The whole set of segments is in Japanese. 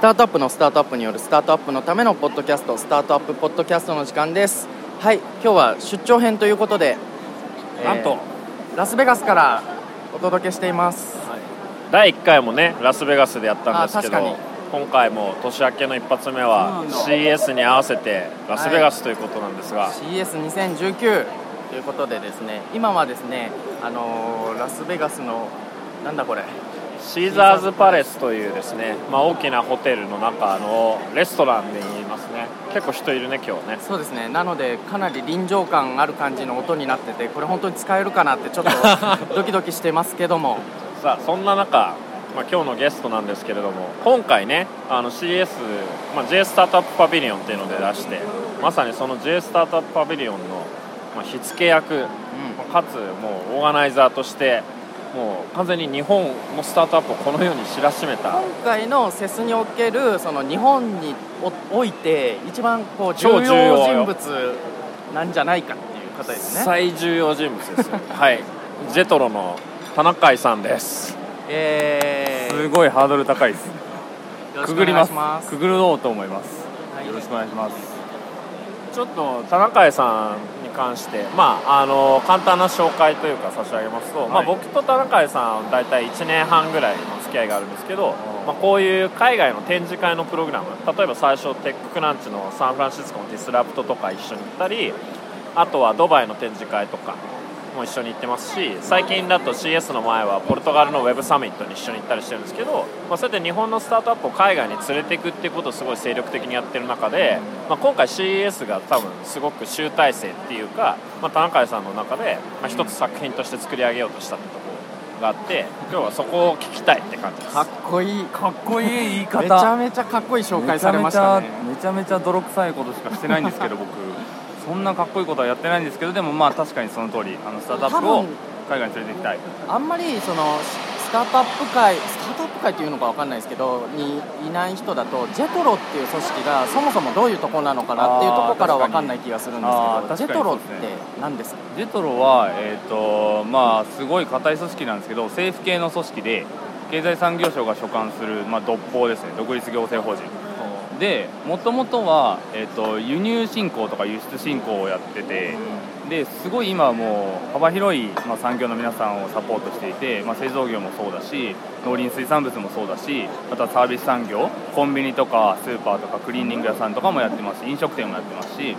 スタートアップのスタートアップによるスタートアップのためのポッドキャストスタートアップポッドキャストの時間です。はい今日は出張編ということでなんと、えーラスベガスからお届けしています。第1回もねラスベガスでやったんですけど今回も年明けの一発目は CS に合わせてラスベガスということなんですが、CS2019 ということでですね今はですねあのーラスベガスのなんだこれシーザーズパレスというですね、まあ、大きなホテルの中のレストランで言いますね。結構人いるね今日ね。そうですね。なのでかなり臨場感ある感じの音になっててこれ本当に使えるかなってちょっと ドキドキしてますけども。さあそんな中、まあ、今日のゲストなんですけれども今回ねあの CS、まあ、J スタートアップパビリオンっていうので出してまさにその J スタートアップパビリオンの、まあ、火付け役かつもうオーガナイザーとしてもう完全に日本のスタートアップをこのように知らしめた。今回のセスにおけるその日本におおいて一番こう重超重要人物なんじゃないかっていう方ですね。最重要人物ですよ。はい。ジェトロの田中井さんです。えーすごいハードル高いです。くぐります。くぐろうと思います。はい。よろしくお願いしますちょっと田中井さんに関して、まあ、あの簡単な紹介というか差し上げますと、まあ、はい僕と田中井さん大体1年半ぐらいの付き合いがあるんですけど、まあ、こういう海外の展示会のプログラム例えば最初テッククランチのサンフランシスコのディスラプトとか一緒に行ったりあとはドバイの展示会とかも一緒に行ってますし最近だと CS の前はポルトガルのウェブサミットに一緒に行ったりしてるんですけど、まあ、そうやって日本のスタートアップを海外に連れていくっていうことをすごい精力的にやってる中で、まあ、今回 CES が多分すごく集大成っていうか、まあ、田中さんの中で、まあ、一つ作品として作り上げようとしたってところがあって今日はそこを聞きたいって感じです。かっこいいかっこいい言い方。めちゃめちゃかっこいい紹介されましたね。めちゃめちゃめちゃ泥臭いことしかしてないんですけど僕そんなかっこいいことはやってないんですけどでもまあ確かにその通りあのスタートアップを海外に連れて行きたい。あんまりそのスタートアップ界スタートアップ界っていうのかわかんないですけどにいない人だとジェトロっていう組織がそもそもどういうところなのかなっていうところからわかんない気がするんですけどジェトロって何ですか？ジェトロは、えーとまあ、すごい硬い組織なんですけど政府系の組織で経済産業省が所管する、まあ、独法ですね。独立行政法人でもともとは、えー、と輸入振興とか輸出振興をやっててですごい今はもう幅広い、まあ、産業の皆さんをサポートしていて、まあ、製造業もそうだし農林水産物もそうだしあとはサービス産業コンビニとかスーパーとかクリーニング屋さんとかもやってますし飲食店もやってますし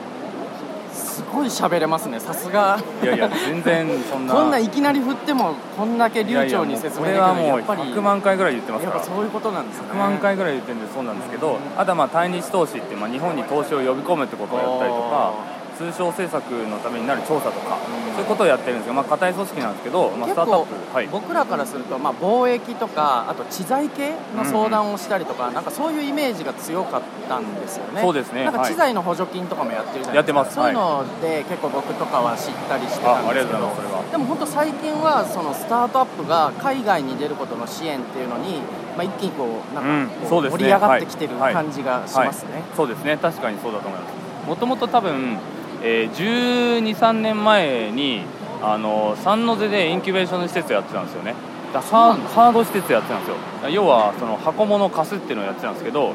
すごい喋れますねさすが。いやいや全然そんな。こんないきなり振ってもこんだけ流暢に説明できるのはもうやっぱり100万回ぐらい言ってますから。やっぱそういうことなんですね。100万回ぐらい言ってるんでそうなんですけどあとはまあ対日投資ってまあ日本に投資を呼び込むってことをやったりとか通商政策のためになる調査とかそういうことをやってるんですけどまあ硬い組織なんですけどまあスタートアップはい。僕らからすると、まあ、貿易とかあと知財系の相談をしたりとか、なんかそういうイメージが強かったんですよね。そうですね。なんかはい。知財の補助金とかもやってるじゃないやってます。そういうので結構僕とかは知ったりしてたんですけど。がとうございますそれは。でも本当最近はそのスタートアップが海外に出ることの支援っていうのに、まあ、一気にこうなんうん。かこそう盛り上がってきてるはい。感じがしますね、そうですね。確かにそうだと思います。もともと多分、えー、1 2 3年前にあのサンノゼでインキュベーションの施設をやってたんですよね。だハード施設やってたんですよ。要はその箱物を貸すっていうのをやってたんですけど、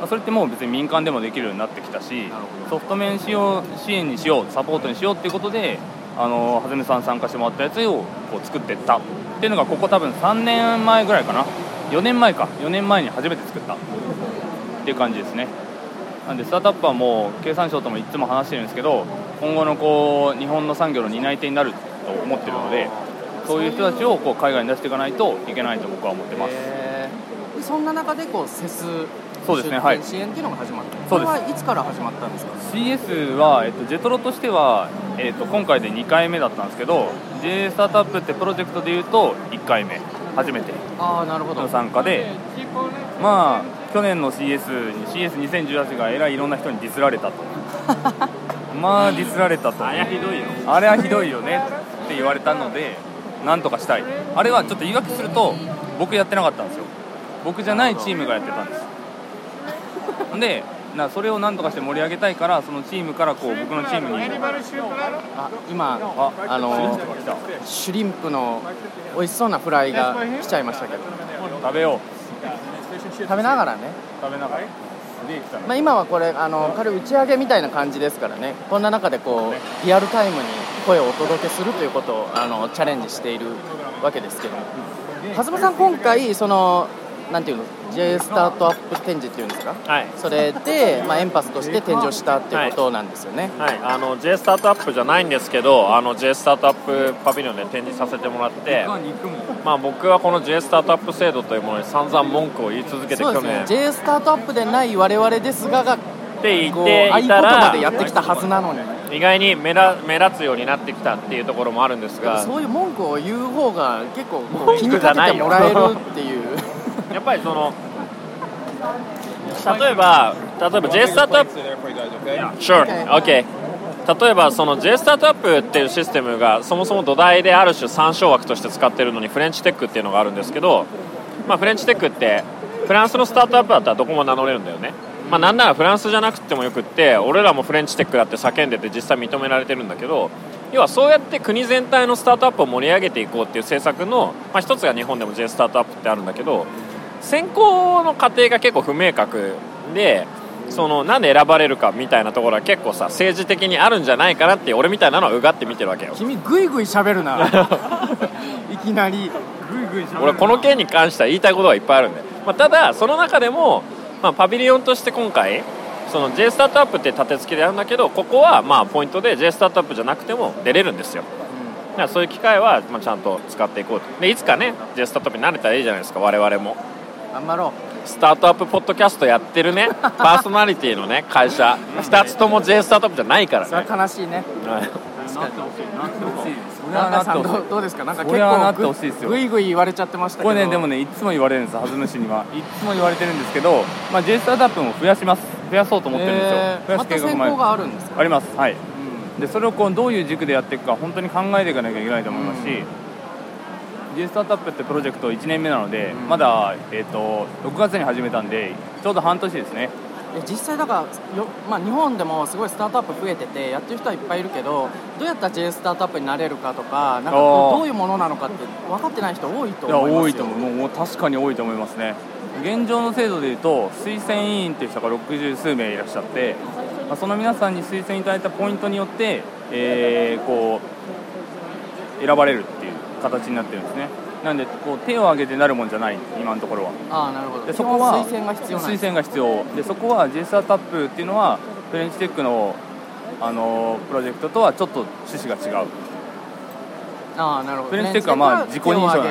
まあそれってもう別に民間でもできるようになってきたしソフト面使用支援にしようサポートにしようっていうことであのはずめさん参加してもらったやつをこう作ってった。っていうのがここ多分3年前ぐらいかな。4年前か。4年前に初めて作った。っていう感じですねなんでスタートアップはもう経産省ともいつも話してるんですけど今後のこう日本の産業の担い手になると思ってるのでそういう人たちをこう海外に出していかないといけないと僕は思ってます。へー。でそんな中でこうセスそうですねはい。支援っていうのが始まった。そうです。これはいつから始まったんですか？CS は、えっと、ジェトロとしては、えっと、今回で2回目だったんですけど J スタートアップってプロジェクトでいうと1回目初めてああなるほど。の参加でまあ去年の CS に CS2018 がえらいいろんな人にディスられたと。まあディスられたと。あれはひどいよ。あれはひどいよねって言われたのでなんとかしたい。あれはちょっと言い訳すると僕やってなかったんですよ。僕じゃないチームがやってたんです。でなそれをなんとかして盛り上げたいからそのチームからこう僕のチームに。あ今ああのシュリンプが来た。シュリンプの美味しそうなフライが来ちゃいましたけど。食べよ食べながらね、食べながらまあ、今はこれあの軽い打ち上げみたいな感じですからね。こんな中でこうリアルタイムに声をお届けするということをあのチャレンジしているわけですけども。蓮間さん今回そのなんていうの？J スタートアップ展示っていうんですか？はい。それで、まあ、エンパスとして展示をしたっていうことなんですよね、はい、あの J スタートアップじゃないんですけどあの J スタートアップパビリオンで展示させてもらって、まあ、僕はこの J スタートアップ制度というものに散々文句を言い続けてそうですね。去年 J スタートアップでない我々ですががって言っこうていたらでやってきたはずなのに。意外に目ら目立つようになってきたっていうところもあるんですが。そういう文句を言う方が結構こう文気に句じゃないよ。かけてもらえるっていうやっぱりその例えば例えば J スタートアップ Sure, OK 例えばその J スタートアップっていうシステムがそもそも土台である種参照枠として使ってるのにフレンチテックっていうのがあるんですけど、まあ、フレンチテックってフランスのスタートアップだったらどこも名乗れるんだよね、まあ、なんならフランスじゃなくてもよくって俺らもフレンチテックだって叫んでて実際認められてるんだけど要はそうやって国全体のスタートアップを盛り上げていこうっていう政策の、まあ、一つが日本でも J スタートアップってあるんだけど選考の過程が結構不明確でそのなんで選ばれるかみたいなところは結構さ政治的にあるんじゃないかなって俺みたいなのはうがって見てるわけよ。君グイグイ喋るな。いきなりグイグイしゃべる俺この件に関しては言いたいことがいっぱいあるんで、まあ、ただその中でも、まあ、パビリオンとして今回その J スタートアップって立て付けでやるんだけどここはまあポイントで J スタートアップじゃなくても出れるんですよ。だからそういう機会はまあちゃんと使っていこうと。でいつかね J スタートアップになれたらいいじゃないですか我々も頑張ろスタートアップポッドキャストやってるね。パーソナリティのね会社。2つとも J スタートアップじゃないからうそれねは悲しいね。はい。なってほしい。なってほしい。それは旦那さんなってほしいどうどうですか？なんかそ結れはなって構ほしいですよ。グイグイ言われちゃってましたけど。これねでもねいつも言われるんですハズムシにはいつも言われてるんですけど、まあ、J スタートアップも増やします。増やそうと思ってるんですよ、増やえーますた計画も選考があるんですか？あります。はい。うん。でそれをこうどういう軸でやっていくか本当に考えていかなきゃいけないと思いますし、J スタートアップってプロジェクト1年目なので、うん。まだ、えー、と6月に始めたんでちょうど半年ですね。え実際だからよ、まあ、日本でもすごいスタートアップ増えててやってる人はいっぱいいるけどどうやったら J スタートアップになれるかとかなんかどういうものなのかって分かってない人多いと思いますよ。多いと思う。もう確かに多いと思いますね。現状の制度でいうと推薦委員っていう人が60数名いらっしゃって、まあ、その皆さんに推薦いただいたポイントによって、えーこう選ばれる形になってるんですね。なんでこう手を挙げてなるもんじゃない今のところは。ああなるほど。でそこは推薦が必要推薦が必要。でそこは J スタップっていうのはフレンチテックのあのプロジェクトとはちょっと趣旨が違う。ああなるほど。フレンチテックはまあ自己認証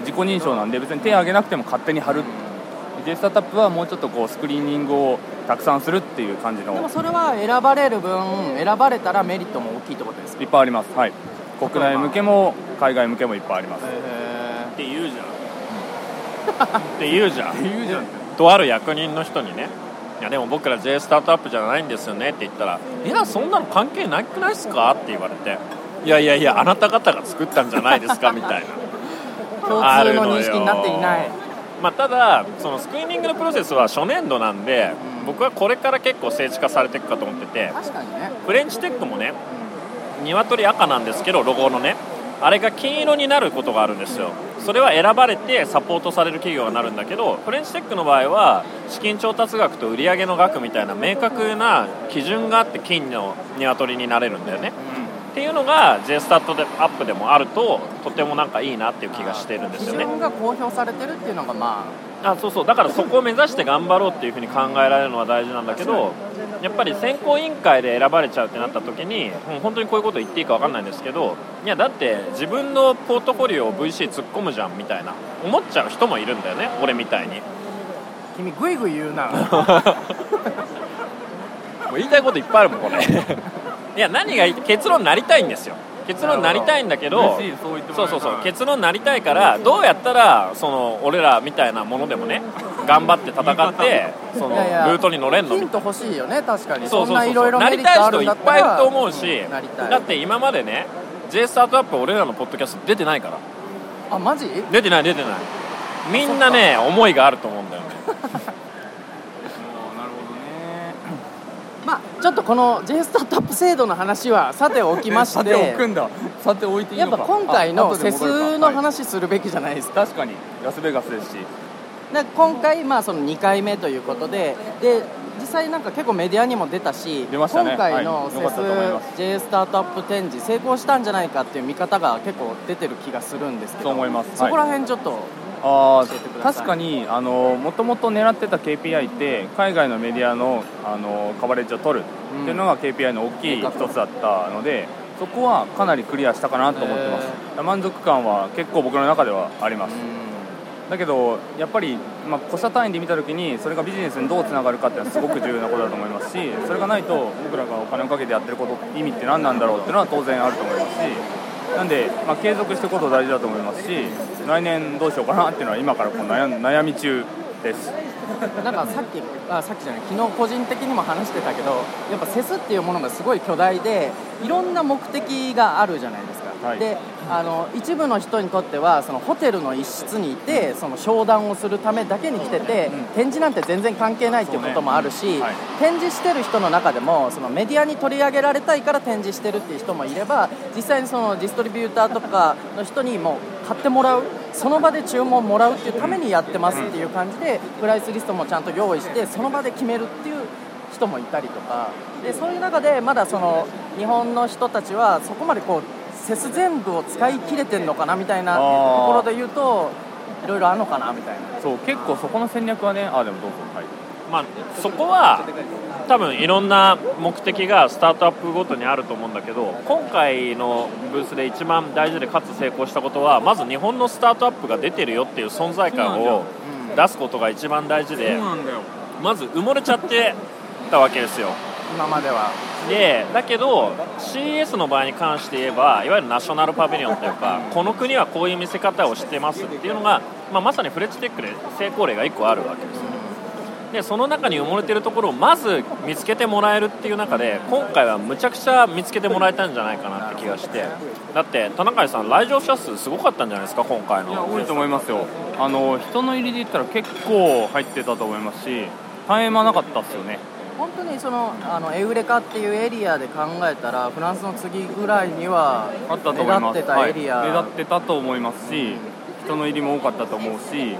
自己認証なんで別に手を挙げなくても勝手に貼る。J スタートアップはもうちょっとこうスクリーニングをたくさんするっていう感じの。でもそれは選ばれる分選ばれたらメリットも大きいってことですか？いっぱいあります。はい国内向けも海外向けもいっぱいあります。へ って言うじゃん。って言うじゃん。言うじゃん。とある役人の人にねいやでも僕ら J スタートアップじゃないんですよねって言ったらいやそんなの関係なくないですか？って言われていやいやいやあなた方が作ったんじゃないですか？みたいな。ー 共通の認識になっていない。まあ、ただそのスクリーニングのプロセスは初年度なんで、うん。僕はこれから結構政治化されていくかと思ってて確かにね、フレンチテックもね鶏赤なんですけどロゴのね。あれが金色になることがあるんですよ。それは選ばれてサポートされる企業になるんだけどフレンチテックの場合は資金調達額と売上の額みたいな明確な基準があって金の鶏になれるんだよね。っていうのが J スタートでアップでもあるととてもなんかいいなっていう気がしてるんですよね。基準が公表されてるっていうのがまあそうそう。だからそこを目指して頑張ろうっていうふうに考えられるのは大事なんだけどやっぱり選考委員会で選ばれちゃうってなった時にもう本当にこういうこと言っていいか分かんないんですけどいやだって自分のポートフォリオを VC 突っ込むじゃんみたいな思っちゃう人もいるんだよね俺みたいに。もあ君グイグイ言うな。う言いたいこといっぱいあるもんこれ。いや何がいい結論になりたいんですよ結論になりたいんだけどそうそうそう結論になりたいからどうやったらその俺らみたいなものでもね頑張って戦って そのルートに乗れんのヒント欲しいよね確かに。そうそうそう。んなりたい人いっぱいいると思うしだって今までね J スタートアップ俺らのポッドキャスト出てないから。あマジ？出てない出てない。みんなね思いがあると思うんだよね まあちょっとこの J スタートアップ制度の話はさておきまし さておくてんだ。さて置いていいやっぱ今回あのセ後で戻るか。スのはい話するべきじゃないですか。確かに。ラスベガスですし。で今回、まあ、その2回目ということでで実際なんか結構メディアにも出たし出ましたね。今回のセス J スタートアップ展示成功したんじゃないかっていう見方が結構出てる気がするんですけどそう思います。そこら辺ちょっと、あ確かにあのもともと狙ってた KPI って海外のメディアのあのカバレッジを取るっていうのが KPI の大きい一つだったので、そこはかなりクリアしたかなと思ってます。へ満足感は結構僕の中ではあります、うんだけどやっぱり、まあ、個社単位で見た時にそれがビジネスにどうつながるかっていうのはすごく重要なことだと思いますしそれがないと僕らがお金をかけてやってること意味って何なんだろうっていうのは当然あると思いますしなんで、まあ、継続していくこと大事だと思いますし来年どうしようかなっていうのは今からこう悩悩み中です。なんかさっきあさっきじゃない昨日個人的にも話してたけどやっぱセスっていうものがすごい巨大でいろんな目的があるじゃないですか、はい。であの一部の人にとってはそのホテルの一室にいてその商談をするためだけに来てて、うん。展示なんて全然関係ないっていうこともあるし、ね。はい。展示してる人の中でもそのメディアに取り上げられたいから展示してるっていう人もいれば実際にそのディストリビューターとかの人にもう買ってもらうその場で注文もらうっていうためにやってますっていう感じでプライスリストもちゃんと用意してその場で決めるっていう人もいたりとか。でそういう中でまだその日本の人たちはそこまでこうセス全部を使い切れてるのかなみたいなところで言うといろいろあるのかなみたいな。そう結構そこの戦略はねあでもどうぞはい。まあ、そこは多分いろんな目的がスタートアップごとにあると思うんだけど今回のブースで一番大事でかつ成功したことはまず日本のスタートアップが出てるよっていう存在感をうん出すことが一番大事でまず埋もれちゃってたわけですよ今までは。でだけど CES の場合に関して言えばいわゆるナショナルパビリオンというかこの国はこういう見せ方をしてますっていうのが、まあ、まさにフレッチテックで成功例が1個あるわけですよね。でその中に埋もれてるところをまず見つけてもらえるっていう中で今回はむちゃくちゃ見つけてもらえたんじゃないかなって気がして。だって田中さん来場者数すごかったんじゃないですか今回の。いや多いと思いますよ。あの人の入りで言ったら結構入ってたと思いますし絶え間なかったっすよね本当にそのあのエウレカっていうエリアで考えたらフランスの次ぐらいにはあったと思います。目立ってたエリア、はい、目立ってたと思いますし人の入りも多かったと思うし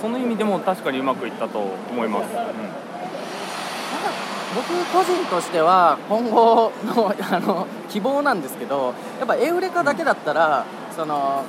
その意味でも確かにうまくいったと思います、僕個人としては今後の あの希望なんですけどやっぱエウレカだけだったら、その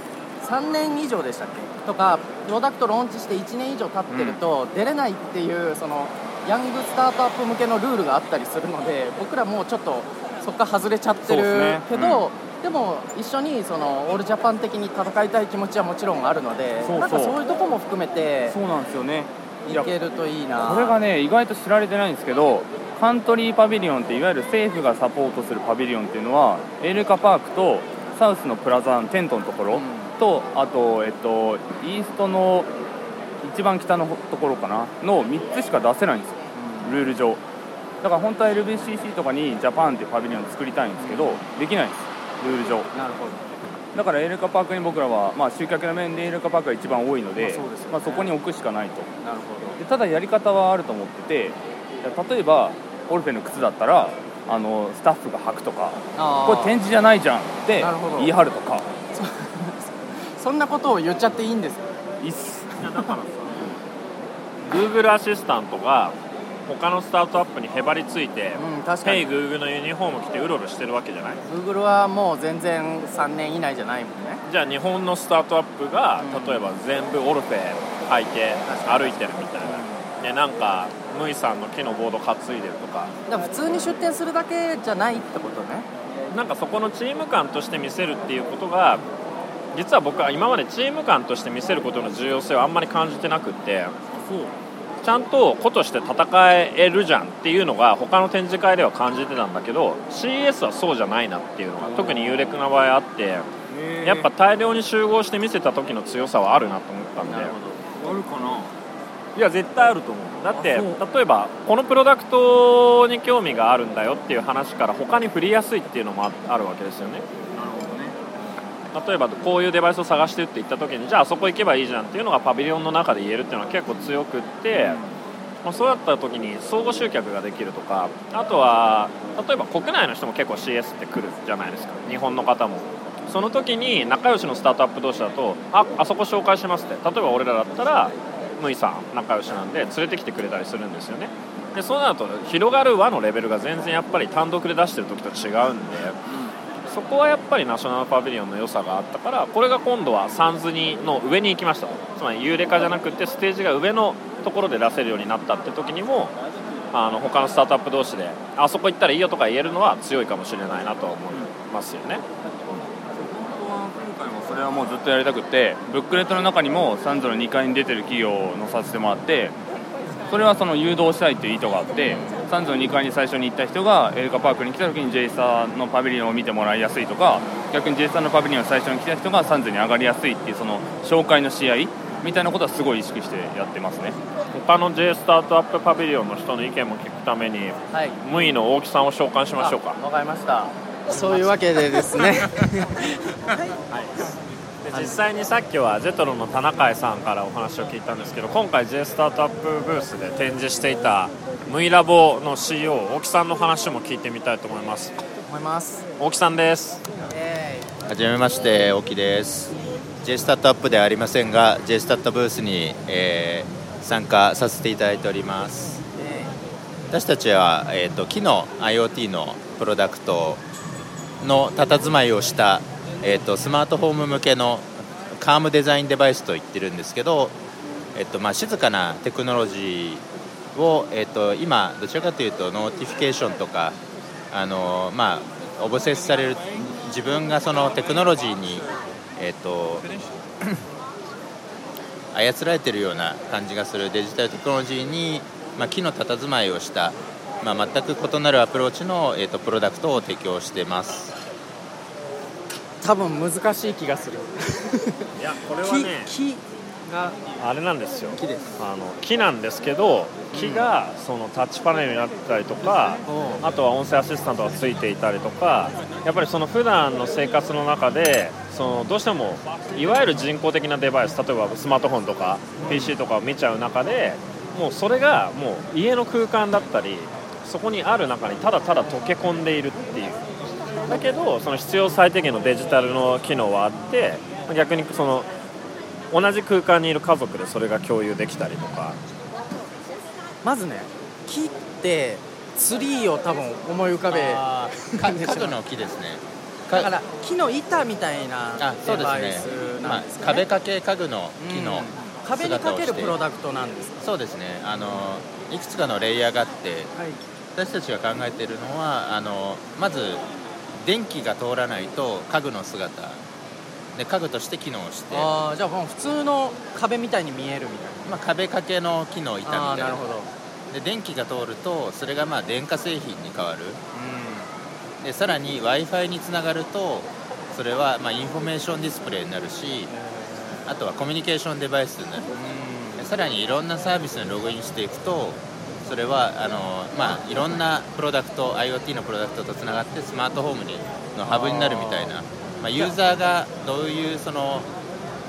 3年以上でしたっけ？とかプロダクトローンチして1年以上経ってると出れないっていうそのヤングスタートアップ向けのルールがあったりするので僕らもうちょっとそこから外れちゃってるけど、でも一緒にそのオールジャパン的に戦いたい気持ちはもちろんあるのでそうそう。なんかそういうとこも含めてそうなんですよね。いけるといいな。これがね意外と知られてないんですけどカントリーパビリオンっていわゆる政府がサポートするパビリオンっていうのはエールカパークとサウスのプラザンテントのところ、うん。とあと、えっと、イーストの一番北のところかな？の3つしか出せないんですよ。ルール上。だから本当は LBCC とかにジャパンっていうパビリオン作りたいんですけどできないんです。ルール上。なるほど。だからエールカパークに僕らは、まあ、集客の面でエールカパークが一番多いので,、まあそうですよね。まあ、そこに置くしかないと。なるほど。でただやり方はあると思ってて例えばオルフェの靴だったらあのスタッフが履くとかこれ展示じゃないじゃんってなるほど。言い張るとか。そんなことを言っちゃっていいんですか？いいっす。だからさ Google アシスタントが他のスタートアップにへばりついてうん確かに。ヘイ Google のユニフォーム着てうろうろしてるわけじゃない。Google はもう全然3年以内じゃないもんね。じゃあ日本のスタートアップがうん。例えば全部オルフェ履いて歩いてるみたいな。でなんかムイさんの木のボード担いでるとか。だから普通に出店するだけじゃないってことね。なんかそこのチーム感として見せるっていうことが実は僕は今までチーム感として見せることの重要性をあんまり感じてなくってちゃんと個として戦えるじゃんっていうのが他の展示会では感じてたんだけど CES はそうじゃないなっていうのが特に有力な場合あってやっぱ大量に集合して見せた時の強さはあるなと思ったんで。あるかな？いや絶対あると思う。だって例えばこのプロダクトに興味があるんだよっていう話から他に振りやすいっていうのもああるわけですよね例えばこういうデバイスを探してって言った時にじゃああそこ行けばいいじゃんっていうのがパビリオンの中で言えるっていうのは結構強くって、まあ、そうやった時に相互集客ができるとかあとは例えば国内の人も結構 CS って来るじゃないですか。日本の方も。その時に仲良しのスタートアップ同士だとああそこ紹介しますって。例えば俺らだったらムイさん仲良しなんで連れてきてくれたりするんですよね。でそうなると広がる輪のレベルが全然やっぱり単独で出してる時と違うんでそこはやっぱりナショナルパビリオンの良さがあったからこれが今度はサンズにの上に行きましたつまりユーレカじゃなくてステージが上のところで出せるようになったって時にもあの他のスタートアップ同士であそこ行ったらいいよとか言えるのは強いかもしれないなと思いますよね。今回もそれはもうずっとやりたくてブックレットの中にもサンズの2階に出てる企業を載させてもらってそれはその誘導したいという意図があってサンズの2階に最初に行った人がエウレカパークに来た時に J スターのパビリオンを見てもらいやすいとか逆に J スターのパビリオン最初に来た人がサンズに上がりやすいっていうその送客のし合いみたいなことはすごい意識してやってますね。他の J スタートアップパビリオンの人の意見も聞くために、はい。ムイの大木さんを召喚しましょうか。わかりました。そういうわけでですね。で実際にさっきはジェトロの田中さんからお話を聞いたんですけど今回 J スタートアップブースで展示していたムイラボの CEO 大木さんの話も聞いてみたいと思います。思います。大木さんです。えはじめまして、沖です。J スタートアップではありませんが、J スタートブースに、えー参加させていただいております。私たちは、えー、と木の IoT のプロダクトの佇まいをした、えー、とスマートホーム向けのカームデザインデバイスと言ってるんですけど、えーとまあ、静かなテクノロジーを、えー、と今どちらかというとノーティフィケーションとかあのまあオブセスされる自分がそのテクノロジーに、えー、と 操られているような感じがするデジタルテクノロジーに、まあ、木の佇まいをした、まあ、全く異なるアプローチの、えー、とプロダクトを提供してます。ー多分難しい気がする。いやこれは木ね 木があれなんですよ。木です。あの木なんですけど木がそのタッチパネルになってたりとか、あとは音声アシスタントがついていたりとかやっぱりその普段の生活の中でそのどうしてもいわゆる人工的なデバイス例えばスマートフォンとか PC とかを見ちゃう中でもうそれがもう家の空間だったりそこにある中にただただ溶け込んでいるっていう。だけどその必要最低限のデジタルの機能はあって逆にその同じ空間にいる家族でそれが共有できたりとか。まずね木ってツリーを多分思い浮かべあーか家具の木ですね。だから木の板みたいなあそうデですね。バイスまあなんです、かね、壁掛け家具の木のうん。壁にかけるプロダクトなんですか？そうですね。あのいくつかのレイヤーがあってはい。私たちが考えているのはあのまず電気が通らないと家具の姿で家具として機能して。ああじゃあもう普通の壁みたいに見えるみたいまあ、壁掛けの木の板みたいな。なああなるほど。で電気が通るとそれがまあ電化製品に変わる。でさらに w i f i につながるとそれはまあインフォメーションディスプレイになるしあとはコミュニケーションデバイスになる。でさらにいろんなサービスにログインしていくとそれはあの、まあ、いろんなプロダクト IoT のプロダクトとつながってスマートホームにのハブになるみたいなまあ、ユーザーがどういうその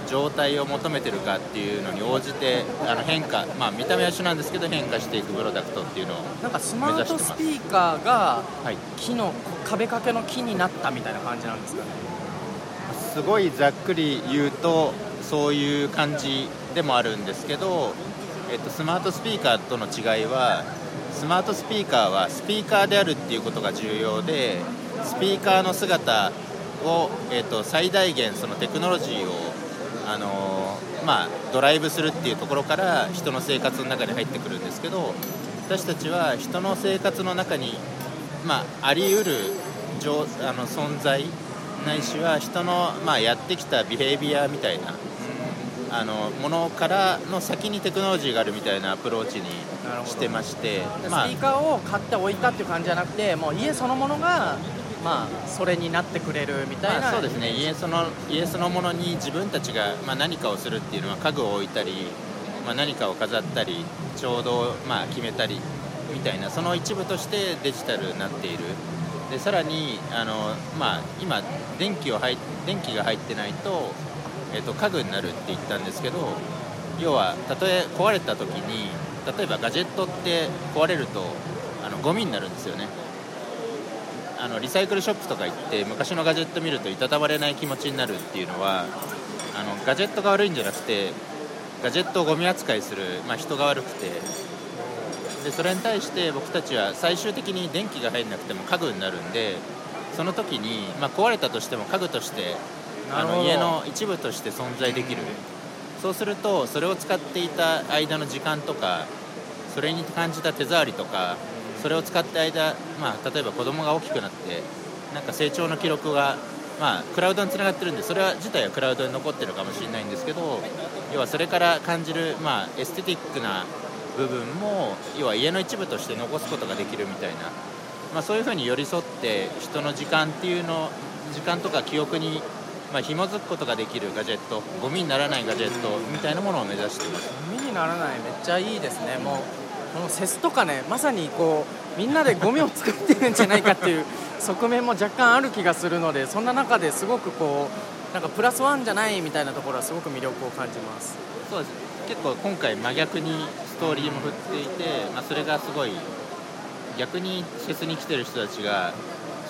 状態を求めてるかっていうのに応じてあの変化、まあ、見た目は一緒なんですけど変化していくプロダクトっていうのをなんかスマートスピーカーがはい。木の壁掛けの木になったみたいな感じなんですかね？すごいざっくり言うとそういう感じでもあるんですけど、えっと、スマートスピーカーとの違いはスマートスピーカーはスピーカーであるっていうことが重要でスピーカーの姿を、えっと、最大限そのテクノロジーを、あのーまあ、ドライブするっていうところから人の生活の中に入ってくるんですけど私たちは人の生活の中に、まあ、あり得る状あの存在ないしは人の、まあ、やってきたビヘイビアみたいなあのものからの先にテクノロジーがあるみたいなアプローチにしてましてスピまあーカーを買って置いたっていう感じじゃなくてもう家そのものがまあそれになってくれるみたいな、まあ、そうですね。家その家そのものに自分たちが、まあ、何かをするっていうのは家具を置いたり、まあ、何かを飾ったりちょうど、まあ、決めたりみたいなその一部としてデジタルになっている。でさらにあの、まあ、今電気を入電気が入ってないと,、えっと家具になるって言ったんですけど要はたとえ壊れた時に例えばガジェットって壊れるとあのゴミになるんですよね。あのリサイクルショップとか行って昔のガジェット見るといたたまれない気持ちになるっていうのはあのガジェットが悪いんじゃなくてガジェットをゴミ扱いする、まあ、人が悪くてでそれに対して僕たちは最終的に電気が入んなくても家具になるんでその時に、まあ、壊れたとしても家具としてあの家の一部として存在できる。そうするとそれを使っていた間の時間とかそれに感じた手触りとかそれを使って間、まあ、例えば子供が大きくなってなんか成長の記録が、まあ、クラウドにつながってるんでそれは自体はクラウドに残ってるかもしれないんですけど要はそれから感じる、まあ、エステティックな部分も要は家の一部として残すことができるみたいな、まあ、そういうふうに寄り添って人の時間っていうの時間とか記憶にまあ、紐づくことができるガジェットゴミにならないガジェットみたいなものを目指してます。ゴミにならないめっちゃいいですね。もうこのセスとかねまさにこうみんなでゴミを作ってるんじゃないかっていう側面も若干ある気がするのでそんな中ですごくこうなんかプラスワンじゃないみたいなところはすごく魅力を感じます。そうです。結構今回真逆にストーリーも振っていて、まあ、それがすごい逆にフェスに来てる人たちが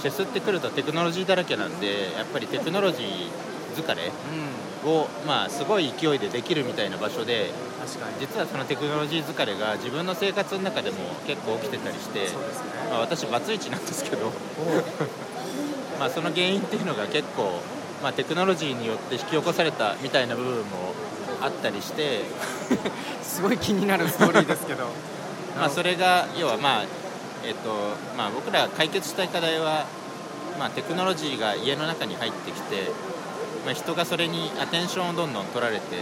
チェスってくるとテクノロジーだらけなんでやっぱりテクノロジー疲れを、まあ、すごい勢いでできるみたいな場所で確かに。実はそのテクノロジー疲れが自分の生活の中でも結構起きてたりして、ね。まあ、私バツイチなんですけど。まあその原因っていうのが結構、まあ、テクノロジーによって引き起こされたみたいな部分もあったりして、すごい気になるストーリーですけど。まあ、それが要はまあえっとまあ、僕らが解決したい課題は、まあ、テクノロジーが家の中に入ってきて、まあ、人がそれにアテンションをどんどん取られて、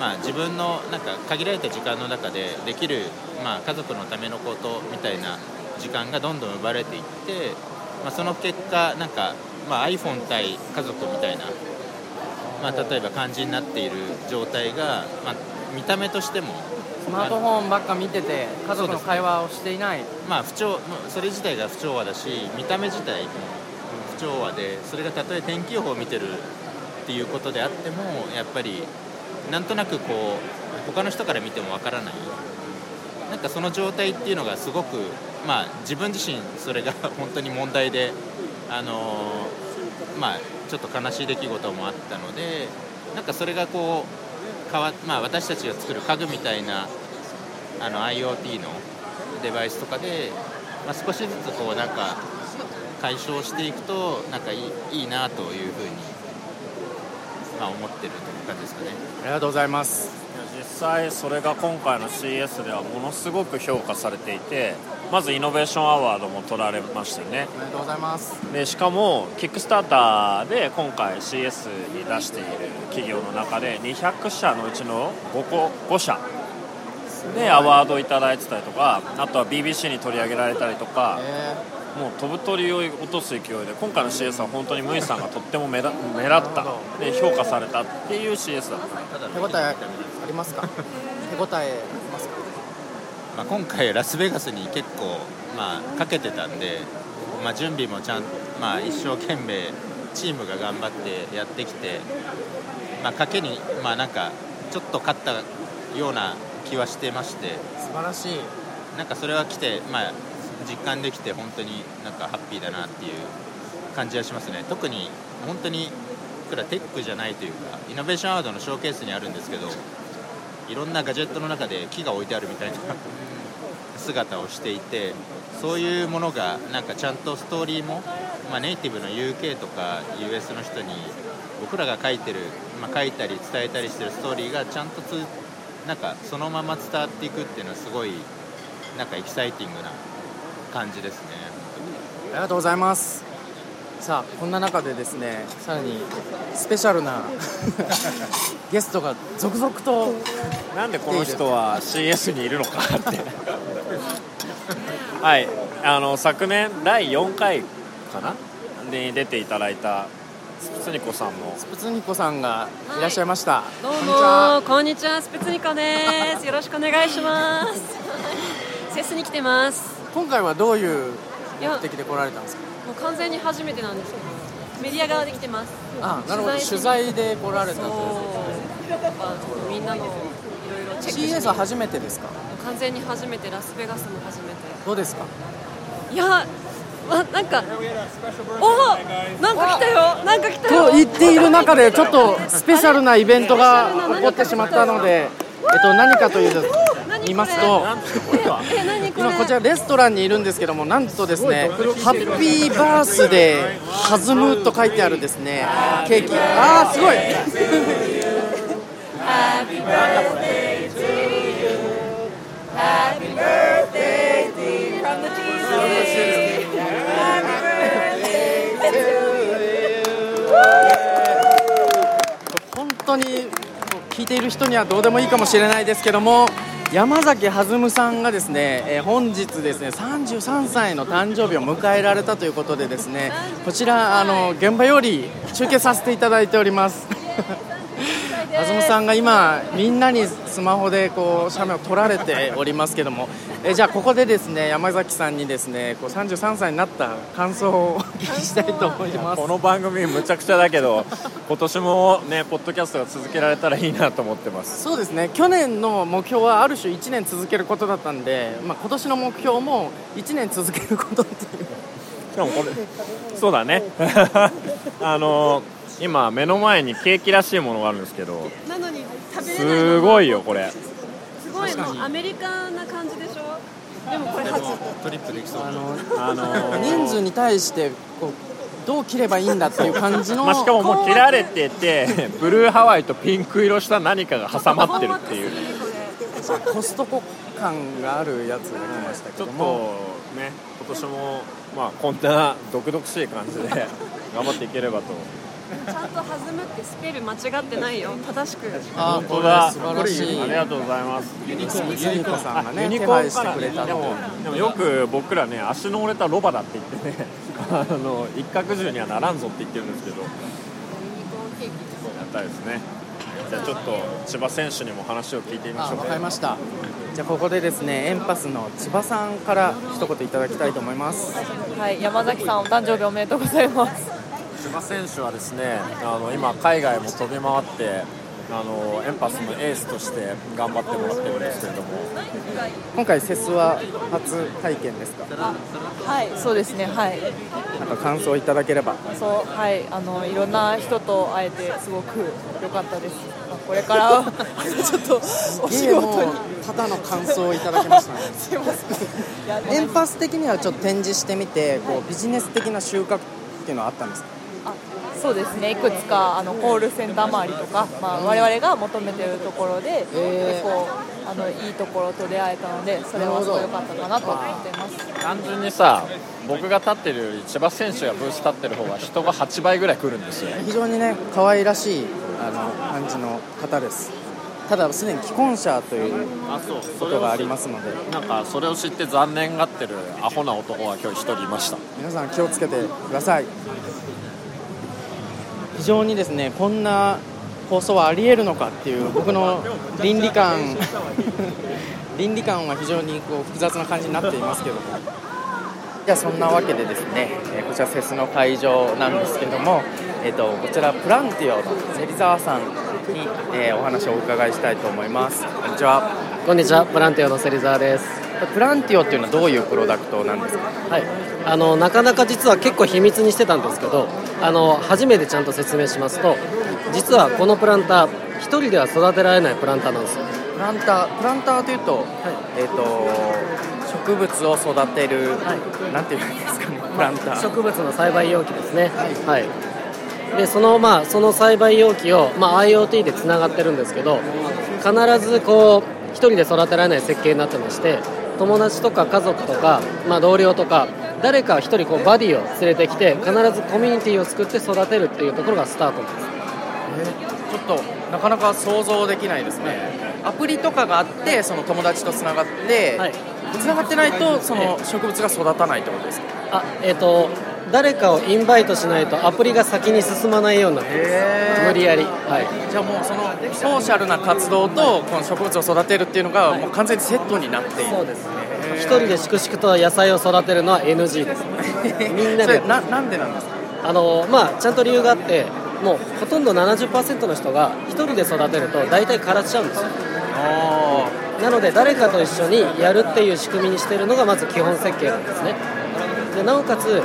まあ、自分のなんか限られた時間の中でできる、まあ、家族のためのことみたいな時間がどんどん奪われていって、まあ、その結果なんか、まあ、iPhone 対家族みたいな、まあ、例えば感じになっている状態が、まあ、見た目としてもスマートフォンばっか見てて家族の会話をしていない。まあ不調それ自体が不調和だし見た目自体調和でそれがたとえ天気予報を見てるっていうことであってもやっぱりなんとなくこう他の人から見てもわからない。なんかその状態っていうのがすごくまあ自分自身それが 本当に問題であのまあちょっと悲しい出来事もあったのでなんかそれがこう変わ、まあ、私たちが作る家具みたいなあの IoT のデバイスとかで、まあ、少しずつこうなんか解消していくとなんかいいいいなというふうに、まあ、思ってるという感じですかね。ありがとうございます。実際それが今回の CS ではものすごく評価されていてまずイノベーションアワードも取られましたよね。おめでとうございます。でしかもキックスターターで今回 CS に出している企業の中で200社のうちの5個5社でアワードをいただいてたりとかあとは BBC に取り上げられたりとかえもう飛ぶ鳥を落とす勢いで今回の CS は本当にムイさんがとっても目立目立ったで評価されたっていう CS だった。ただ手応えありますか？手応えありますか？まあ、今回ラスベガスに結構、まあ、かけてたんで、まあ、準備もちゃん、まあ、一生懸命チームが頑張ってやってきて、まあ、賭けに、まあ、なんかちょっと勝ったような気はしてまして。素晴らしい。なんかそれは来て、まあ、実感できて本当になんかハッピーだなっていう感じはしますね。特に本当に僕らテックじゃないというかイノベーションアワードのショーケースにあるんですけどいろんなガジェットの中で木が置いてあるみたいな姿をしていてそういうものがなんかちゃんとストーリーも、まあ、ネイティブの UK とか US の人に僕らが書いてる、まあ、書いたり伝えたりしてるストーリーがちゃんとつなんかそのまま伝わっていくっていうのはすごいなんかエキサイティングな感じですね。ありがとうございます。さあこんな中でですねさらにスペシャルな ゲストが続々となんでこの人は CS にいるのかって。はい。あの昨年第4回かな？に出ていただいたスプツニコさんも。スプツニコさんがいらっしゃいました、どうこんにちは。もこんにちはスペツニコです。よろしくお願いします。セスに来てます今回はどういう目的で来られたんですか？もう完全に初めてなんですけどメディア側で来てます。あなるほど。取取材で来られたとやっぱみんなのいろいろチェックして。CS は初めてですか？完全に初めてラスベガスも初めて。どうですか？いやあなんかおなんか来たよ。なんか来たよ。と言っている中でちょっとスペシャルなイベントが起こってしまったので、えっと、何かというと言いますと今こちらレストランにいるんですけどもなんとですねハッピーバースデー弾むと書いてあるですねケーキ。あーすごい！本当に聞いている人にはどうでもいいかもしれないですけども山崎弾さんがですね、えー本日ですね33歳の誕生日を迎えられたということでですねこちらあの現場より中継させていただいております。弾さんが今みんなにスマホでこう写メを撮られておりますけどもえじゃあここでですね山崎さんにですねこう33歳になった感想をお聞きしたいと思います。この番組むちゃくちゃだけど 今年もねポッドキャストが続けられたらいいなと思ってます。そうですね。去年の目標はある種1年続けることだったんで、まあ、今年の目標も1年続けることっていう。しかもこれそうだね。あの今目の前にケーキらしいものがあるんですけどなのに食べれないすごいよこれ。すごいのアメリカな感じでしょ？でもこれ初トリップできそうあのあの人数に対してこうどう切ればいいんだっていう感じの、まあ、しかももう切られてて ブルーハワイとピンク色した何かが挟まってるっていう。コストコ感があるやつが来ましたけちょっとどもね今年もまあこんな毒々しい感じで頑張っていければとちゃんと弾むってスペル間違ってないよ。正しく。あ本当だ。素晴らしい。ありがとうござざいます。ユニコユニコさんがねユニコーン手配してくれたでものでもよく僕らね足の折れたロバだって言ってね。あの一角獣にはならんぞって言ってるんですけど。やったですね。じゃあちょっと千葉選手にも話を聞いてみまあしょうわかりました。じゃあここでですねエンパスの千葉さんから一言いただきたいと思います。はい、山崎さんお誕生日おめでとうございます。千葉選手はですねあの今海外も飛び回ってあのエンパスのエースとして頑張ってもらってるんですけれども今回セスは初体験ですか？はい、そうですね。はい、なんか感想いただければそうはいあのいろんな人と会えてすごく良かったです。まあこれからは ちょっとお仕事にをただの感想をいただきましたね すいません。エンパス的にはちょっと展示してみてこうビジネス的な収穫っていうのはあったんですか？あそうですね。いくつかあのコールセンター周りとか、まあ我々が求めているところで、えー。結構あのいいところと出会えたので、それはすごい良かったかなと思っています。単純にさ僕が立ってるより千葉選手がブース立ってる方が人が8倍ぐらい来るんですよ。非常にね可愛らしいあの感じの方です。ただすでに既婚者というあそう。ことがありますので。なんかそれを知って残念がってるアホな男が今日一人いました。皆さん気をつけてください非常にですねこんな放送はありえるのかっていう僕の倫理観 倫理観は非常にこう複雑な感じになっていますけども。じゃあそんなわけでですね、えーこちらフェスの会場なんですけども、えー、とこちらプランティオの芹沢さんに、えーお話をお伺いしたいと思います。こんにちは。こんにちは、ボランティアの芹沢です。プランティオっていうのはどういうプロダクトなんですか？はい、あのなかなか実は結構秘密にしてたんですけど、あの初めてちゃんと説明しますと、実はこのプランター、一人では育てられないプランターなんですよ。プランタープランターというと,、えー、と植物を育てる、なんていうんですかねプランター植物の栽培容器ですね。はい。でそのまあその栽培容器をまあ IoT でつながってるんですけど、必ずこう一人で育てられない設計になってまして、友達とか家族とかまあ同僚とか誰か一人こうバディを連れてきて必ずコミュニティを作って育てるっていうところがスタートです。ちょっとなかなか想像できないですね。アプリとかがあってその友達とつながって、はい。つながってないとその植物が育たないってことですか？あえっ、と誰かをインバイトしないとアプリが先に進まないようになってますへ無理やり。はい。じゃあもうそのソーシャルな活動とこの植物を育てるっていうのがもう完全にセットになっている。そうですね。一人で粛々と野菜を育てるのは NG ですね。みんなで。ななんでなんですか？あのまあちゃんと理由があってもうほとんど70%の人が一人で育てると大体枯らしちゃうんですよ。なので誰かと一緒にやるっていう仕組みにしてるのがまず基本設計なんですね。でなおかつ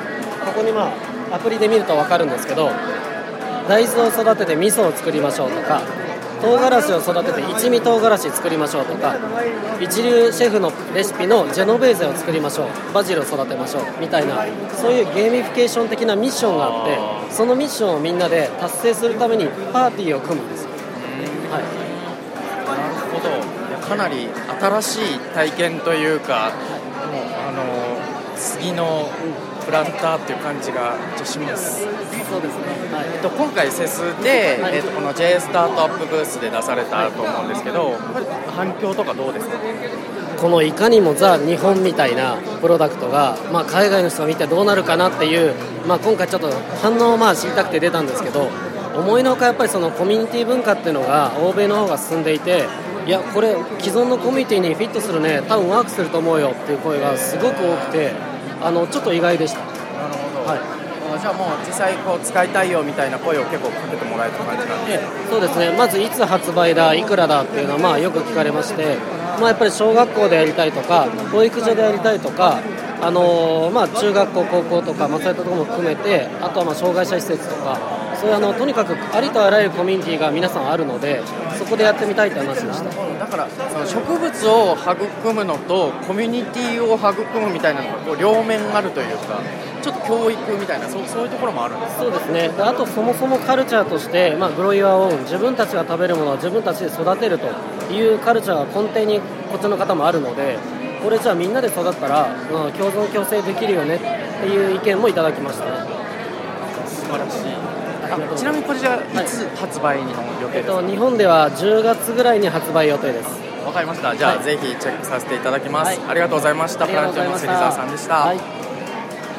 ここにまあアプリで見ると分かるんですけど大豆を育てて味噌を作りましょうとか唐辛子を育てて一味唐辛子作りましょうとか一流シェフのレシピのジェノベーゼを作りましょうバジルを育てましょうみたいなそういうゲーミフィケーション的なミッションがあってそのミッションをみんなで達成するためにパーティーを組むんですよ、はい、なるほど。かなり新しい体験というかもうあの次のプランターっていう感じがします。そうですね、はい。えっと、今回 CES で、はい。えっと、この J スタートアップブースで出されたと思うんですけど反響とかどうですか？このいかにもザ日本みたいなプロダクトが、まあ、海外の人が見てどうなるかなっていう、まあ、今回ちょっと反応をまあ知りたくて出たんですけど思いのほかやっぱりそのコミュニティ文化っていうのが欧米の方が進んでいていやこれ既存のコミュニティにフィットするね。多分ワークすると思うよっていう声がすごく多くてあのちょっと意外でした。なるほど、はい。あじゃあもう実際こう使いたいよみたいな声を結構かけてもらえた感じなんでえそうですね。まずいつ発売だ、いくらだっていうのはまあよく聞かれまして、まあ、やっぱり小学校でやりたいとか、保育所でやりたいとか、あのーまあ、中学校、高校とか、まあ、そういったところも含めて、あとはまあ障害者施設とか、そういうあのとにかくありとあらゆるコミュニティが皆さんあるので、そこでやってみたいって話でした。だからその植物を育むのとコミュニティを育むみたいなのがこう両面あるというかちょっと教育みたいなそうそういうところもあるんですそうですね。であとそもそもカルチャーとして、まあ、グロイヤーオン。自分たちが食べるものは自分たちで育てるというカルチャーが根底にこっちの方もあるのでこれじゃあみんなで育ったら、うん、共存共生できるよねっていう意見もいただきましたね。素晴らしい。あちなみにこれじゃあいつ発売の予定ですか、えっと、日本では10月ぐらいに発売予定です。わかりました。じゃあ、はい。ぜひチェックさせていただきます、はい。ありがとうございました。プランチョンの芹沢さんでした、はい。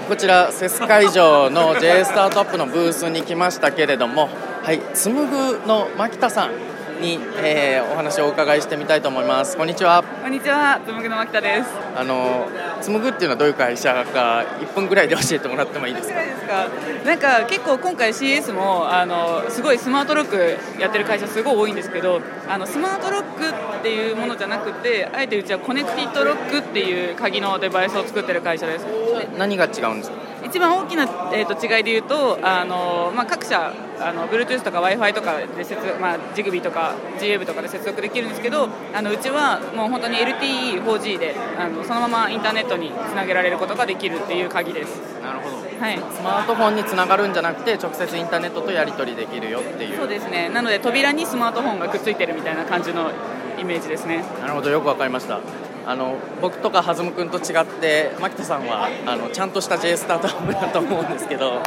こちらセス会場の J スタートアップのブースに来ましたけれどもはい。紡ぐの牧田さんに、えーお話をお伺いしてみたいと思います。こんにちは。こんにちは、 tsumug の牧田です。あの紡ぐっていうのはどういう会社か1分ぐらいで教えてもらってもいいですか？ですか？なんか結構今回 CS もあのすごいスマートロックやってる会社すごい多いんですけど、あのスマートロックっていうものじゃなくて、あえてうちはコネクティッドロックっていう鍵のデバイスを作ってる会社です。何が違うんですか？一番大きな、えー、と違いで言うとあの、まあ、各社あの Bluetooth とか w i f i とかで接、まあ、Zigbee とか GWave とかで接続できるんですけどあのうちはもう本当に LTE4G であのそのままインターネットにつなげられることができるっていう鍵です。なるほど。はい。スマートフォンにつながるんじゃなくて直接インターネットとやり取りできるよっていう。そうですね。なので扉にスマートフォンがくっついてるみたいな感じのイメージですね。なるほど。よくわかりましたあの僕とか弾む君と違って牧田さんはあのちゃんとした J スタートアップだと思うんですけど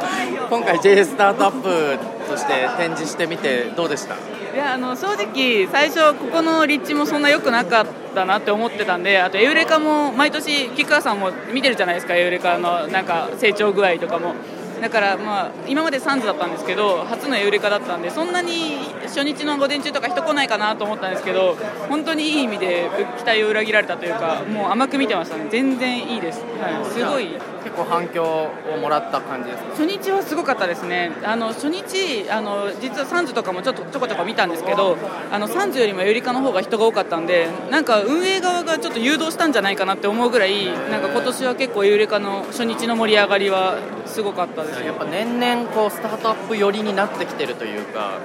今回 J スタートアップとして展示してみてどうでした？いやあの正直最初ここの立地もそんな良くなかったなって思ってたんであとエウレカも毎年吉川さんも見てるじゃないですか。エウレカのなんか成長具合とかもだからまあ今までサンズだったんですけど初のエウレカだったんでそんなに初日の午前中とか人来ないかなと思ったんですけど本当にいい意味で期待を裏切られたというかもう甘く見てましたね。全然いいです、はい、すごい結構反響をもらった感じですか？初日はすごかったですね、あの初日あの、実はサンズとかもちょっとちょこちょこ見たんですけど、あのサンズよりもユリカの方が人が多かったんで、なんか運営側がちょっと誘導したんじゃないかなって思うぐらい、なんか今年は結構ユリカの初日の盛り上がりはすごかったです。やっぱ年々こうスタートアップ寄りになってきてるというか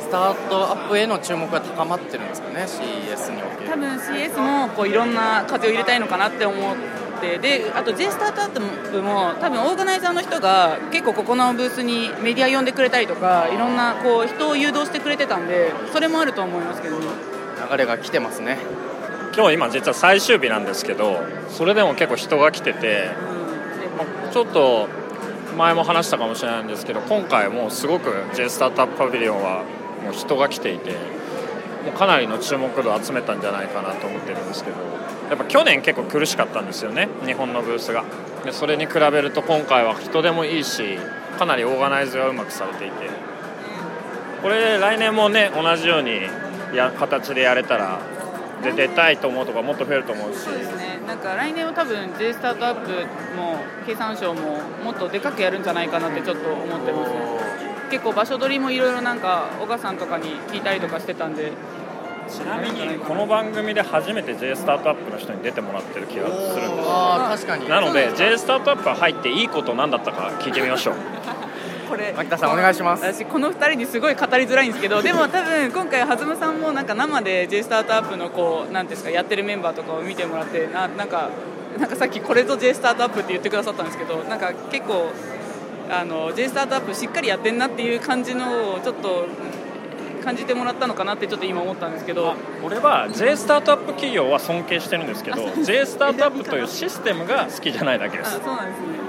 スタートアップへの注目が高まってるんですかね？CES における。多分 CS もこういろんな風を入れたいのかなって思ってであと J スタートアップも多分オーガナイザーの人が結構ここのブースにメディア呼んでくれたりとかいろんなこう人を誘導してくれてたんでそれもあると思いますけどね。流れが来てますね。今日今実は最終日なんですけどそれでも結構人が来てて、まあちょっと前も話したかもしれないんですけど今回もうすごく J スタートアップパビリオンはもう人が来ていてもうかなりの注目度を集めたんじゃないかなと思ってるんですけどやっぱ去年結構苦しかったんですよね日本のブースが。でそれに比べると今回は人でもいいしかなりオーガナイズがうまくされていて。これ来年もね同じようにや形でやれたらで出たいと思うとかもっと増えると思うし。そうですね。なんか来年は多分 J スタートアップも経産省ももっとでかくやるんじゃないかなってちょっと思ってます。結構場所取りもいろいろなんか小川さんとかに聞いたりとかしてたんでちなみにこの番組で初めて J スタートアップの人に出てもらってる気がするんですああ確かに。なので J スタートアップが入っていいこと何だったか聞いてみましょう。これ。牧田さんお願いします。私この2人にすごい語りづらいんですけどでも多分今回弾むさんもなんか生で J スタートアップのこうなんですかやってるメンバーとかを見てもらってななんかなんかさっきこれぞ J スタートアップって言ってくださったんですけどなんか結構あの J スタートアップしっかりやってんなっていう感じのをちょっと感じてもらったのかなってちょっと今思ったんですけど。俺は J スタートアップ企業は尊敬してるんですけど J スタートアップというシステムが好きじゃないだけであすそうなんですね。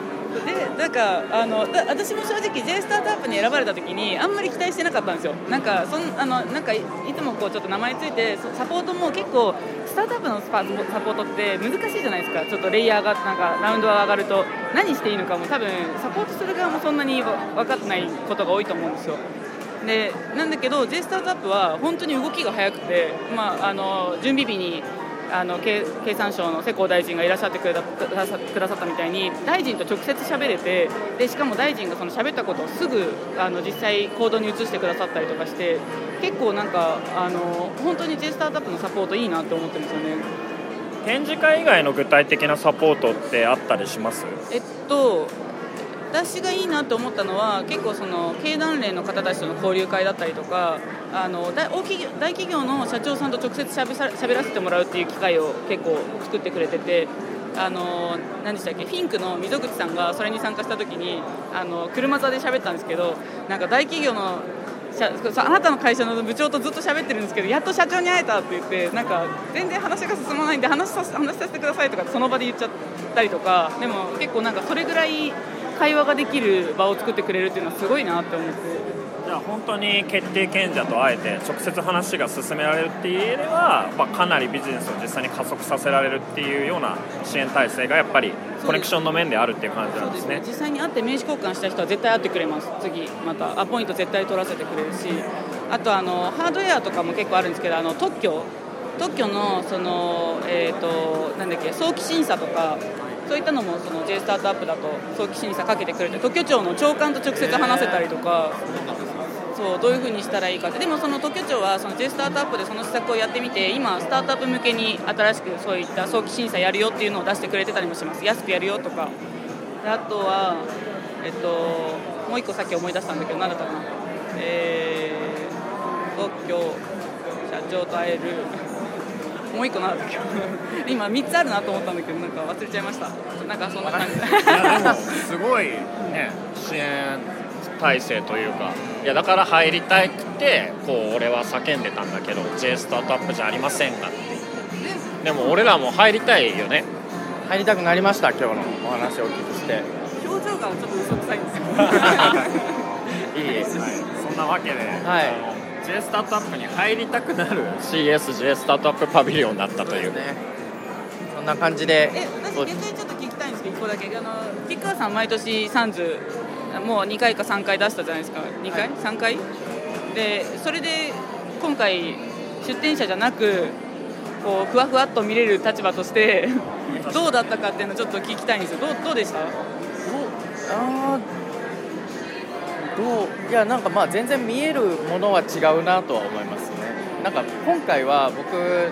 でなんかあのだ私も正直 J スタートアップに選ばれた時にあんまり期待してなかったんですよ。なんかそんあのなんかいいつもこうちょっと名前ついてそサポートも結構スタートアップのサポートって難しいじゃないですか。ちょっとレイヤーがなんかラウンドが上がると何していいのかも多分サポートする側もそんなにわ分かってないことが多いと思うんですよでなんだけど J スタートアップは本当に動きが速くて、まあ、あの準備日にあの経経産省の世耕大臣がいらっしゃってくれたくださくださったみたいに大臣と直接喋れてでしかも大臣がその喋ったことをすぐあの実際行動に移してくださったりとかして結構なんかあの本当に J スタートアップのサポートいいなって思ってるんですよね。展示会以外の具体的なサポートってあったりします？えっと私がいいなと思ったのは結構その経団連の方たちとの交流会だったりとかあの大企業大企業の社長さんと直接しゃべしゃべらせてもらうっていう機会を結構作ってくれてて。あの何でしたっけフィンクの溝口さんがそれに参加した時にあの車座で喋ったんですけどなんか大企業のあなたの会社の部長とずっと喋ってるんですけどやっと社長に会えたって言ってなんか全然話が進まないんで話させ話させてくださいとかその場で言っちゃったりとかでも結構なんかそれぐらい会話ができる場を作ってくれるっていうのはすごいなって思って。じゃあ本当に決定権者と会えて直接話が進められるっていう意味では、まあ、かなりビジネスを実際に加速させられるっていうような支援体制がやっぱりコネクションの面であるっていう感じなんですね実際に会って名刺交換した人は絶対会ってくれます次またアポイント絶対取らせてくれるしあとあのハードウェアとかも結構あるんですけどあの特許特許のその、えー、となんだっけ早期審査とかそういったのもその J スタートアップだと早期審査かけてくれて特許庁の長官と直接話せたりとか。そうどういうふうにしたらいいかって。でもその特許庁はその J スタートアップでその施策をやってみて今スタートアップ向けに新しくそういった早期審査やるよっていうのを出してくれてたりもします。安くやるよとか。であとはえっともう一個さっき思い出したんだけど何だったかな。えー、特許社長と会える。もう一個なんだっけ今3つあるなと思ったんだけどなんか忘れちゃいました。なんかそんな感じ。すごいね支援体制というか。いやだから入りたくてこう俺は叫んでたんだけど J スタートアップじゃありませんかって。でも俺らも入りたいよね。入りたくなりました今日のお話をお聞きして。表情がちょっと嘘くさいんですよ。いいそんなわけで、はい。あの J スタートアップに入りたくなる CSJ スタートアップパビリオンだったという。ね。そんな感じで。え私逆にちょっと聞きたいんですけど1個だけあのピッカーさん毎年サンズもう2回か3回出したじゃないですか。2回、3回？でそれで今回出店者じゃなくこうふわふわっと見れる立場として どうだったかっていうのをちょっと聞きたいんですよ。どうどうでした？いやなんかまあ全然見えるものは違うなとは思いますね。なんか今回は僕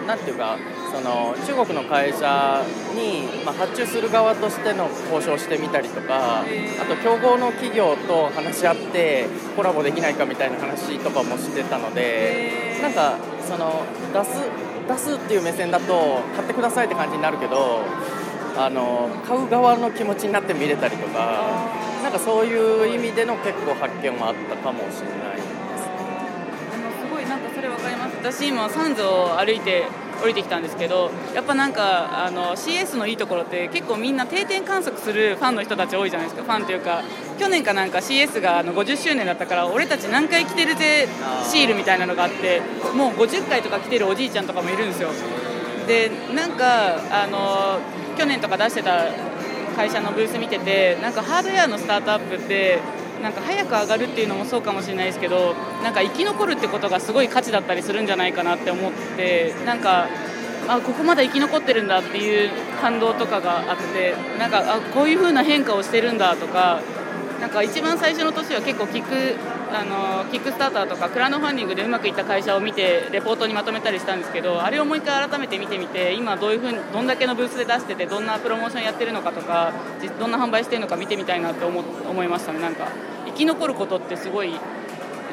なんていうかその中国の会社に、まあ、発注する側としての交渉してみたりとかあと競合の企業と話し合ってコラボできないかみたいな話とかもしてたのでなんかその出す出すっていう目線だと買ってくださいって感じになるけどあの買う側の気持ちになって見れたりとかなんかそういう意味での結構発見もあったかもしれないです。あのすごいなんかそれ分かります。私今サンズを歩いて降りてきたんですけどやっぱなんかあの CS のいいところって結構みんな定点観測するファンの人たち多いじゃないですか。ファンというか去年かなんか CS があの50周年だったから俺たち何回来てるぜシールみたいなのがあってもう50回とか来てるおじいちゃんとかもいるんですよ。でなんかあの去年とか出してた会社のブース見ててなんかハードウェアのスタートアップってなんか早く上がるっていうのもそうかもしれないですけどなんか生き残るってことがすごい価値だったりするんじゃないかなって思ってなんかあここまだ生き残ってるんだっていう感動とかがあってなんかあこういう風な変化をしてるんだとかなんか一番最初の年は結構聞くあのキックスターターとかクラウドファンディングでうまくいった会社を見てレポートにまとめたりしたんですけどあれをもう一回改めて見てみて今どういうふうにどんだけのブースで出しててどんなプロモーションやってるのかとか実どんな販売してるのか見てみたいなって思思いましたね。なんか生き残ることってすごい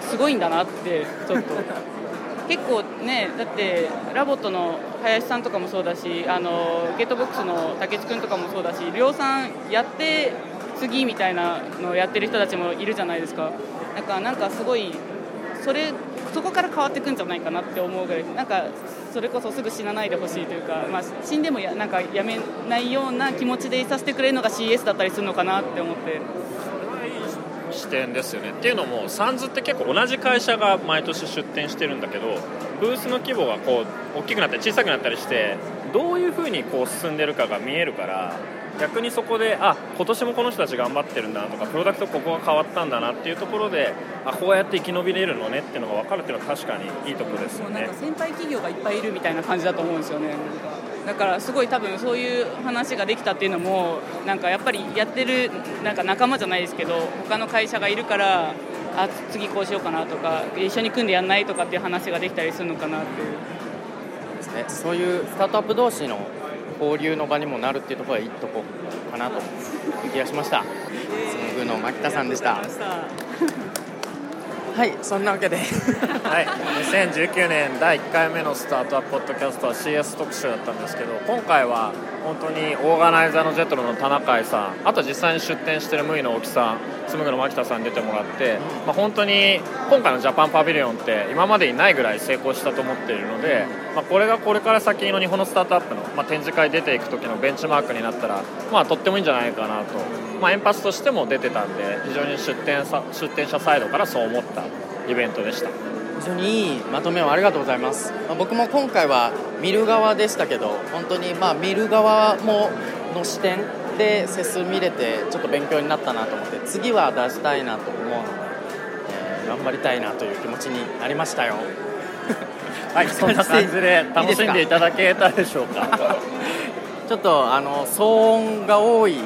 すごいんだなってちょっと。結構ねだってラボットの林さんとかもそうだしあのゲートボックスの竹内君とかもそうだし量産やって次みたいなのをやってる人たちもいるじゃないですか。だからなんかすごいそれそこから変わってくんじゃないかなって思うぐらい。なんかそれこそすぐ死なないでほしいというか、まあ、死んでもやなんかやめないような気持ちでいさせてくれるのが CS だったりするのかなって思って。視点ですよね。っていうのもサンズって結構同じ会社が毎年出店してるんだけどブースの規模がこう大きくなったり小さくなったりしてどういうふうにこう進んでるかが見えるから逆にそこであ今年もこの人たち頑張ってるんだなとかプロダクトここが変わったんだなっていうところであこうやって生き延びれるのねっていうのが分かるっていうのは確かにいいところですよね。もうなんか先輩企業がいっぱいいるみたいな感じだと思うんですよね。だからすごい多分そういう話ができたっていうのもなんかやっぱりやってるなんか仲間じゃないですけど他の会社がいるからあ次こうしようかなとか一緒に組んでやんないとかっていう話ができたりするのかなっていう。ですね。そういうスタートアップ同士の交流の場にもなるっていうところはいいとこかなという気がしました。つむぐの牧田さんでしたはいそんなわけで。はい、2019年第1回目のスタートアップポッドキャストは CS 特集だったんですけど今回は本当にオーガナイザーのジェトロの田中さんあと実際に出店してるムイの大木さん紡の牧田さんに出てもらって、まあ、本当に今回のジャパンパビリオンって今までにないぐらい成功したと思っているので、まあ、これがこれから先の日本のスタートアップの、まあ、展示会出ていく時のベンチマークになったら、まあ、とってもいいんじゃないかなと、まあ、エンパスとしても出てたんで非常に出店さ出店者サイドからそう思ったイベントでした。非常にいいまとめをありがとうございます、まあ僕も今回は見る側でしたけど本当にまあ見る側もの視点でセス見れてちょっと勉強になったなと思って次は出したいなと思うので、えー頑張りたいなという気持ちになりましたよ はい、そんな感じで楽しんでいただけたでしょうか？ちょっとあの騒音が多い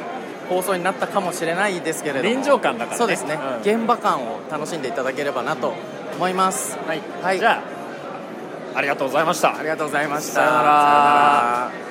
放送になったかもしれないですけれども。臨場感だからね。そうですね、うん。現場感を楽しんでいただければなと思います。はい、はい。じゃあありがとうございました。ありがとうございました。さよなら